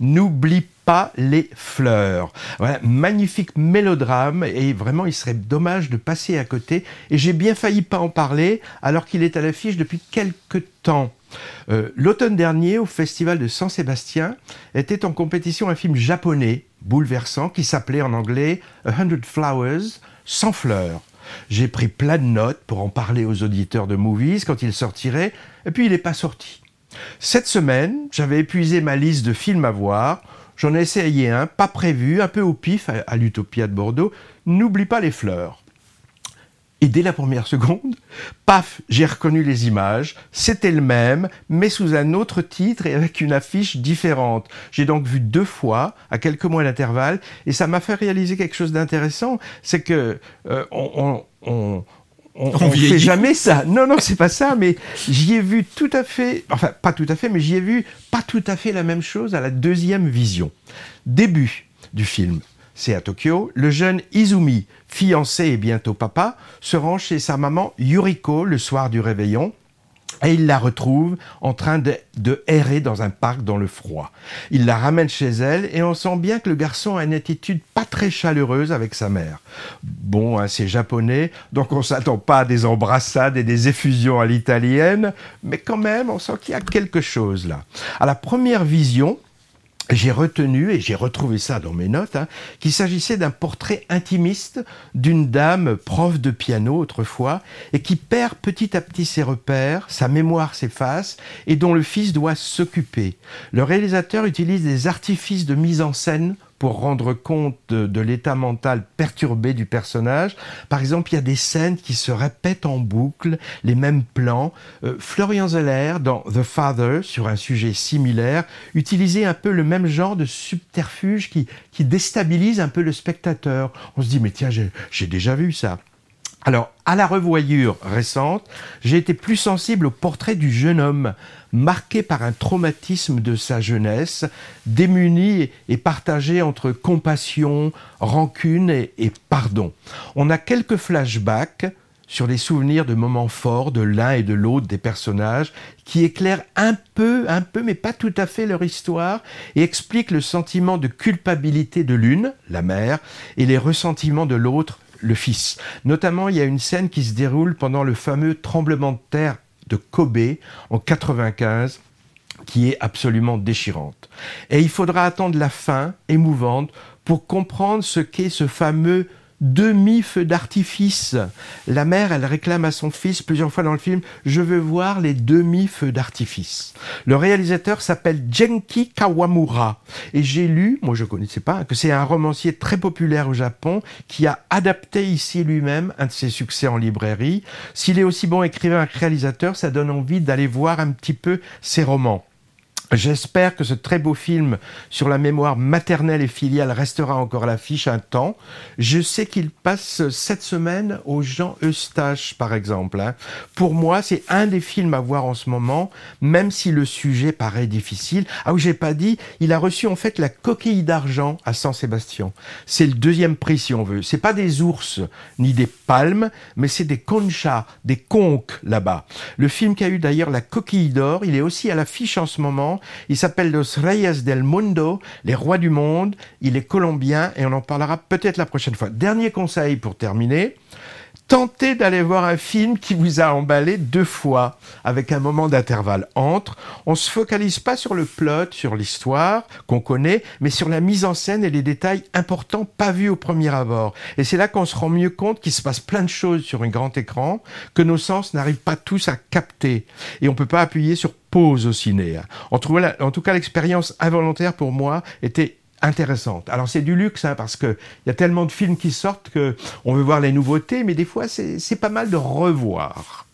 N'oublie pas les fleurs. Voilà, magnifique mélodrame et vraiment il serait dommage de passer à côté. Et j'ai bien failli pas en parler alors qu'il est à l'affiche depuis quelques temps. Euh, l'automne dernier, au festival de San Sébastien, était en compétition un film japonais bouleversant qui s'appelait en anglais A Hundred Flowers, sans fleurs. J'ai pris plein de notes pour en parler aux auditeurs de Movies quand il sortirait, et puis il n'est pas sorti. Cette semaine, j'avais épuisé ma liste de films à voir. J'en ai essayé un, pas prévu, un peu au pif, à, l'Utopia de Bordeaux. N'oublie pas les fleurs. Et dès la première seconde, paf, j'ai reconnu les images. C'était le même, mais sous un autre titre et avec une affiche différente. J'ai donc vu deux fois, à quelques mois d'intervalle, et ça m'a fait réaliser quelque chose d'intéressant. C'est que euh, ne fait jamais ça. Non, non, c'est pas ça, mais j'y ai vu tout à fait, enfin pas tout à fait, mais j'y ai vu pas tout à fait la même chose à la deuxième vision. Début du film, c'est à Tokyo, le jeune Izumi, fiancé et bientôt papa, se rend chez sa maman Yuriko le soir du réveillon et il la retrouve en train de, errer dans un parc dans le froid. Il la ramène chez elle et on sent bien que le garçon a une attitude pas très chaleureuse avec sa mère. Bon, hein, c'est japonais, donc on s'attend pas à des embrassades et des effusions à l'italienne, mais quand même, on sent qu'il y a quelque chose là. À la première vision, j'ai retenu, et j'ai retrouvé ça dans mes notes, hein, qu'il s'agissait d'un portrait intimiste d'une dame prof de piano autrefois, et qui perd petit à petit ses repères, sa mémoire s'efface, et dont le fils doit s'occuper. Le réalisateur utilise des artifices de mise en scène pour rendre compte de, l'état mental perturbé du personnage. Par exemple, il y a des scènes qui se répètent en boucle, les mêmes plans. Euh, Florian Zeller, dans The Father, sur un sujet similaire, utilisait un peu le même genre de subterfuge qui, qui déstabilise un peu le spectateur. On se dit, mais tiens, j'ai déjà vu ça. Alors, à la revoyure récente, j'ai été plus sensible au portrait du jeune homme, marqué par un traumatisme de sa jeunesse, démuni et partagé entre compassion, rancune et, pardon. On a quelques flashbacks sur les souvenirs de moments forts de l'un et de l'autre des personnages, qui éclairent un peu, un peu, mais pas tout à fait leur histoire, et expliquent le sentiment de culpabilité de l'une, la mère, et les ressentiments de l'autre, le fils. Notamment, il y a une scène qui se déroule pendant le fameux tremblement de terre de Kobe en 95 qui est absolument déchirante. Et il faudra attendre la fin émouvante pour comprendre ce qu'est ce fameux demi-feu d'artifice. La mère, elle réclame à son fils plusieurs fois dans le film, je veux voir les demi-feux d'artifice. Le réalisateur s'appelle Genki Kawamura. Et j'ai lu, moi je connaissais pas, que c'est un romancier très populaire au Japon qui a adapté ici lui-même un de ses succès en librairie. S'il est aussi bon écrivain que réalisateur, ça donne envie d'aller voir un petit peu ses romans. J'espère que ce très beau film sur la mémoire maternelle et filiale restera encore à l'affiche un temps. Je sais qu'il passe cette semaine au Jean Eustache, par exemple. Hein. Pour moi, c'est un des films à voir en ce moment, même si le sujet paraît difficile. Ah oui, j'ai pas dit, il a reçu en fait la coquille d'argent à Saint-Sébastien. C'est le deuxième prix, si on veut. C'est pas des ours ni des palmes, mais c'est des conchas, des conques là-bas. Le film qui a eu d'ailleurs la coquille d'or, il est aussi à l'affiche en ce moment il s'appelle Los Reyes del Mundo, les rois du monde. Il est colombien et on en parlera peut-être la prochaine fois. Dernier conseil pour terminer. Tentez d'aller voir un film qui vous a emballé deux fois, avec un moment d'intervalle entre. On se focalise pas sur le plot, sur l'histoire qu'on connaît, mais sur la mise en scène et les détails importants pas vus au premier abord. Et c'est là qu'on se rend mieux compte qu'il se passe plein de choses sur un grand écran que nos sens n'arrivent pas tous à capter. Et on peut pas appuyer sur pause au ciné. En tout cas, l'expérience involontaire pour moi était intéressante. Alors c'est du luxe hein, parce que il y a tellement de films qui sortent que on veut voir les nouveautés, mais des fois c'est pas mal de revoir.